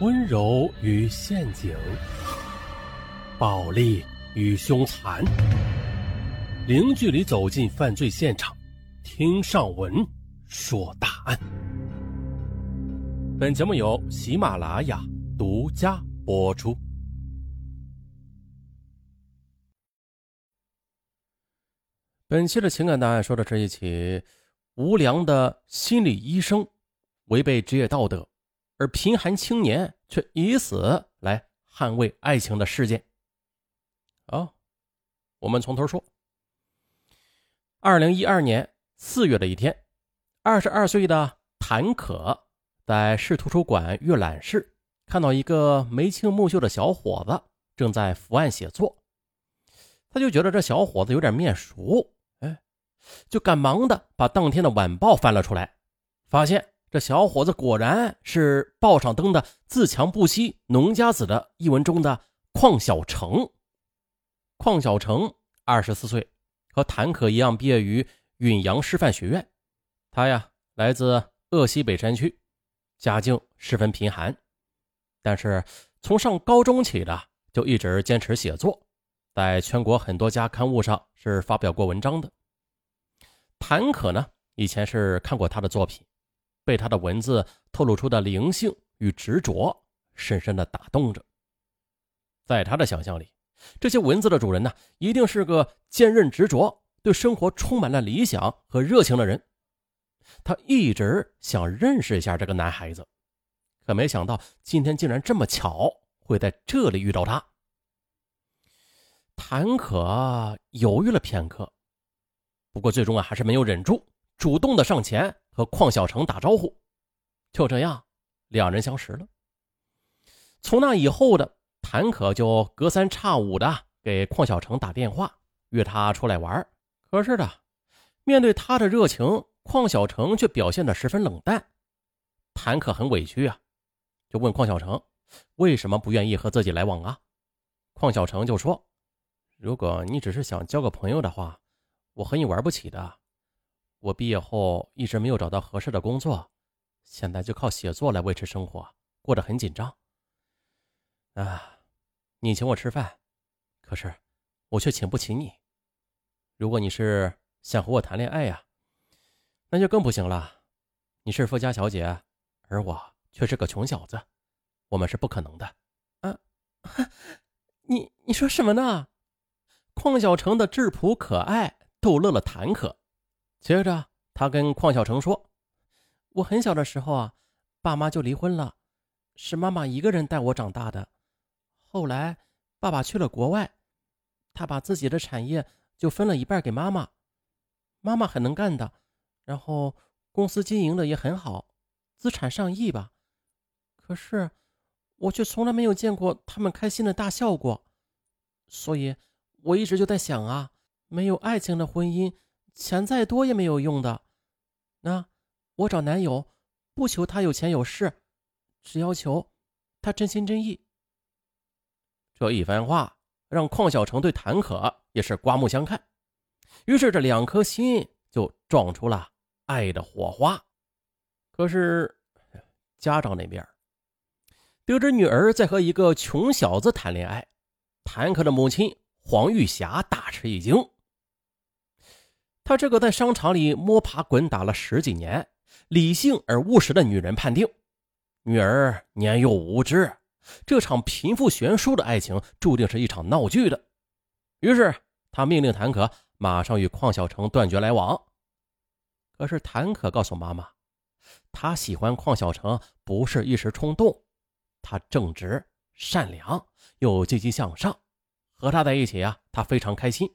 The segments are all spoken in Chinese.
温柔与陷阱，暴力与凶残，零距离走进犯罪现场，听上文说大案。本节目由喜马拉雅独家播出。本期的情感档案说的是一起无良的心理医生违背职业道德。而贫寒青年却以死来捍卫爱情的事件。啊，我们从头说。二零一二年四月的一天，二十二岁的谭可在市图书馆阅览室看到一个眉清目秀的小伙子正在伏案写作，他就觉得这小伙子有点面熟，哎，就赶忙的把当天的晚报翻了出来，发现。这小伙子果然是报上登的“自强不息农家子”的译文中的邝小成。邝小成二十四岁，和谭可一样毕业于允阳师范学院。他呀，来自鄂西北山区，家境十分贫寒，但是从上高中起的就一直坚持写作，在全国很多家刊物上是发表过文章的。谭可呢，以前是看过他的作品。被他的文字透露出的灵性与执着深深的打动着。在他的想象里，这些文字的主人呢，一定是个坚韧执着、对生活充满了理想和热情的人。他一直想认识一下这个男孩子，可没想到今天竟然这么巧会在这里遇到他。谭可犹豫了片刻，不过最终啊，还是没有忍住，主动的上前。和邝小成打招呼，就这样，两人相识了。从那以后的谭可就隔三差五的给邝小成打电话，约他出来玩。可是的，面对他的热情，邝小成却表现的十分冷淡。谭可很委屈啊，就问邝小成为什么不愿意和自己来往啊？邝小成就说：“如果你只是想交个朋友的话，我和你玩不起的。”我毕业后一直没有找到合适的工作，现在就靠写作来维持生活，过得很紧张。啊，你请我吃饭，可是我却请不起你。如果你是想和我谈恋爱呀，那就更不行了。你是富家小姐，而我却是个穷小子，我们是不可能的。啊，你你说什么呢？邝小成的质朴可爱逗乐了谭可。接着，他跟邝小成说：“我很小的时候啊，爸妈就离婚了，是妈妈一个人带我长大的。后来，爸爸去了国外，他把自己的产业就分了一半给妈妈。妈妈很能干的，然后公司经营的也很好，资产上亿吧。可是，我却从来没有见过他们开心的大笑过。所以，我一直就在想啊，没有爱情的婚姻。”钱再多也没有用的，那我找男友，不求他有钱有势，只要求他真心真意。这一番话让邝小成对谭可也是刮目相看，于是这两颗心就撞出了爱的火花。可是家长那边得知女儿在和一个穷小子谈恋爱，谭可的母亲黄玉霞大吃一惊。她这个在商场里摸爬滚打了十几年、理性而务实的女人，判定女儿年幼无知，这场贫富悬殊的爱情注定是一场闹剧的。于是，她命令谭可马上与邝小成断绝来往。可是，谭可告诉妈妈，她喜欢邝小成不是一时冲动，他正直、善良又积极向上，和他在一起啊，她非常开心。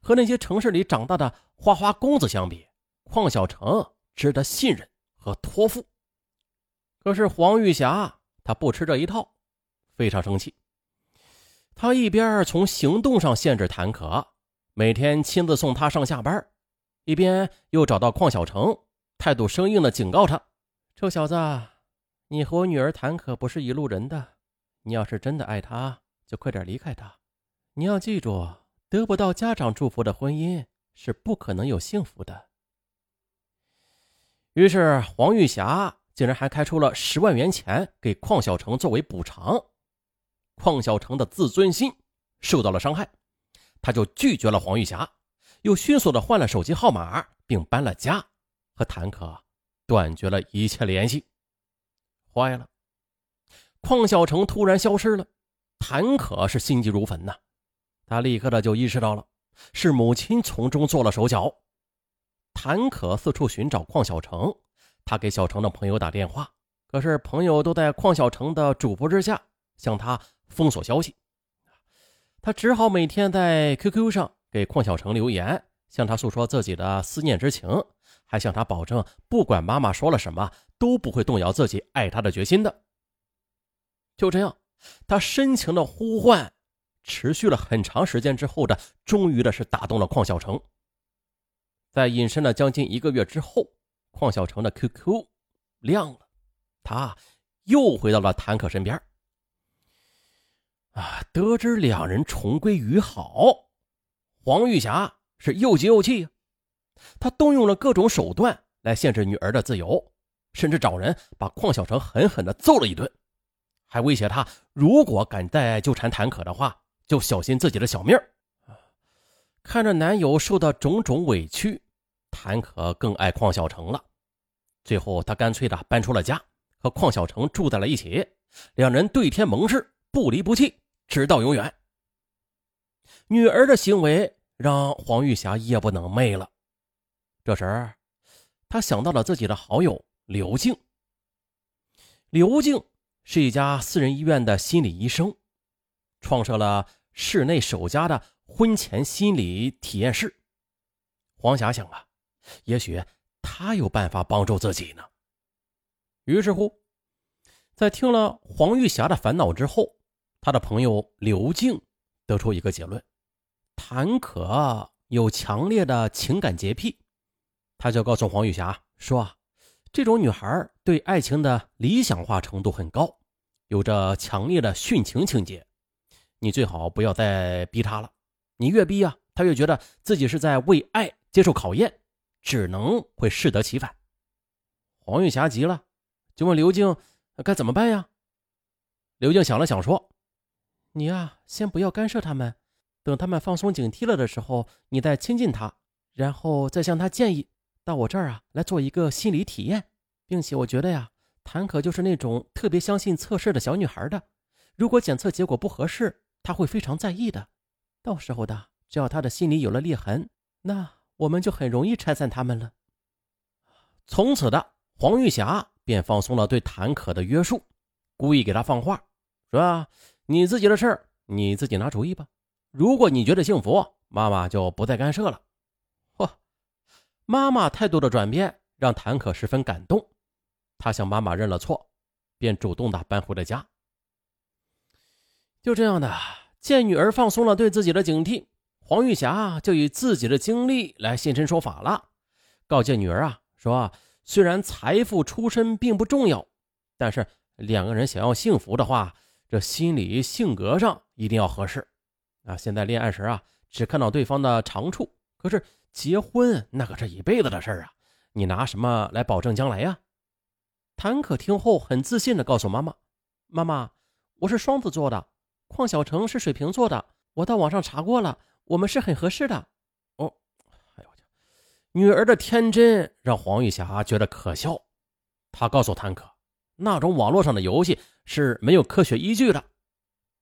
和那些城市里长大的花花公子相比，邝小成值得信任和托付。可是黄玉霞她不吃这一套，非常生气。她一边从行动上限制谭可，每天亲自送他上下班，一边又找到邝小成，态度生硬的警告他：“臭小子，你和我女儿谭可不是一路人的。你要是真的爱她，就快点离开她。你要记住。”得不到家长祝福的婚姻是不可能有幸福的。于是黄玉霞竟然还开出了十万元钱给邝小成作为补偿。邝小成的自尊心受到了伤害，他就拒绝了黄玉霞，又迅速的换了手机号码，并搬了家，和谭可断绝了一切联系。坏了，邝小成突然消失了，谭可是心急如焚呐，他立刻的就意识到了是母亲从中做了手脚。谭可四处寻找邝小成，他给小成的朋友打电话，可是朋友都在邝小成的嘱咐之下向他封锁消息，他只好每天在 QQ 上给邝小成留言，向他诉说自己的思念之情，还向他保证不管妈妈说了什么都不会动摇自己爱他的决心的。就这样，他深情的呼唤持续了很长时间之后的，终于的是打动了邝小成。在隐身了将近一个月之后，邝小成的 QQ 亮了，他又回到了谭可身边。啊，得知两人重归于好，黄玉霞是又急又气，他动用了各种手段来限制女儿的自由，甚至找人把邝小成狠狠的揍了一顿，还威胁他，如果敢再纠缠谭可的话，就小心自己的小命儿看着男友受到种种委屈，谭可更爱邝小成了。最后，她干脆的搬出了家，和邝小成住在了一起。两人对天盟誓，不离不弃，直到永远。女儿的行为让黄玉霞夜不能寐了。这时，她想到了自己的好友刘静。刘静是一家私人医院的心理医生，创设了室内首家的。婚前心理体验室，黄霞想啊，也许他有办法帮助自己呢。于是乎，在听了黄玉霞的烦恼之后，他的朋友刘静得出一个结论：谭可有强烈的情感洁癖。他就告诉黄玉霞说：“这种女孩对爱情的理想化程度很高，有着强烈的殉情情节，你最好不要再逼他了。”你越逼啊，他越觉得自己是在为爱接受考验，只能会适得其反。黄玉霞急了，就问刘静该怎么办呀？刘静想了想说：“你呀，先不要干涉他们，等他们放松警惕了的时候，你再亲近他，然后再向他建议到我这儿啊来做一个心理体验，并且我觉得呀，谭可就是那种特别相信测试的小女孩的，如果检测结果不合适，他会非常在意的。”到时候的，只要他的心里有了裂痕，那我们就很容易拆散他们了。从此的黄玉霞便放松了对谭可的约束，故意给他放话，说：“你自己的事儿你自己拿主意吧。如果你觉得幸福，妈妈就不再干涉了。”嚯，妈妈态度的转变让谭可十分感动，他向妈妈认了错，便主动的搬回了家。就这样的。见女儿放松了对自己的警惕，黄玉霞就以自己的经历来现身说法了，告诫女儿啊，说虽然财富出身并不重要，但是两个人想要幸福的话，这心理性格上一定要合适啊。现在恋爱时啊，只看到对方的长处，可是结婚那可是一辈子的事儿啊，你拿什么来保证将来呀？谭可听后很自信的告诉妈妈：“妈妈，我是双子座的。”邝小成是水瓶座的，我到网上查过了，我们是很合适的。哦，哎呦我去！女儿的天真让黄玉霞觉得可笑。她告诉谭可，那种网络上的游戏是没有科学依据的。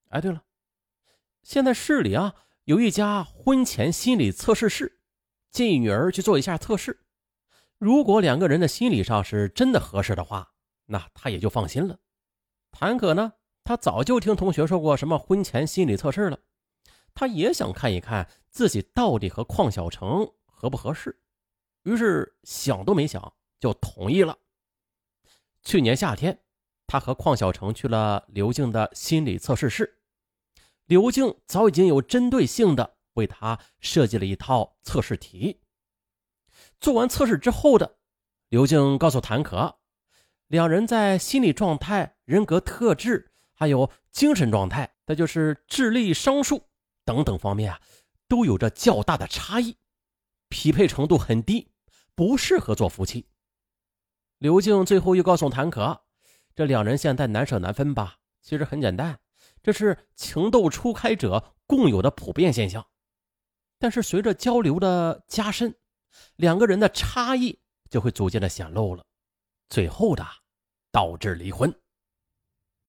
哎，对了，现在市里啊有一家婚前心理测试室，建议女儿去做一下测试。如果两个人的心理上是真的合适的话，那她也就放心了。谭可呢？他早就听同学说过什么婚前心理测试了，他也想看一看自己到底和邝小成合不合适，于是想都没想就同意了。去年夏天，他和邝小成去了刘静的心理测试室，刘静早已经有针对性的为他设计了一套测试题。做完测试之后的刘静告诉谭可，两人在心理状态、人格特质。还有精神状态，那就是智力、商数等等方面啊，都有着较大的差异，匹配程度很低，不适合做夫妻。刘静最后又告诉谭可，这两人现在难舍难分吧？其实很简单，这是情窦初开者共有的普遍现象。但是随着交流的加深，两个人的差异就会逐渐的显露了，最后的导致离婚。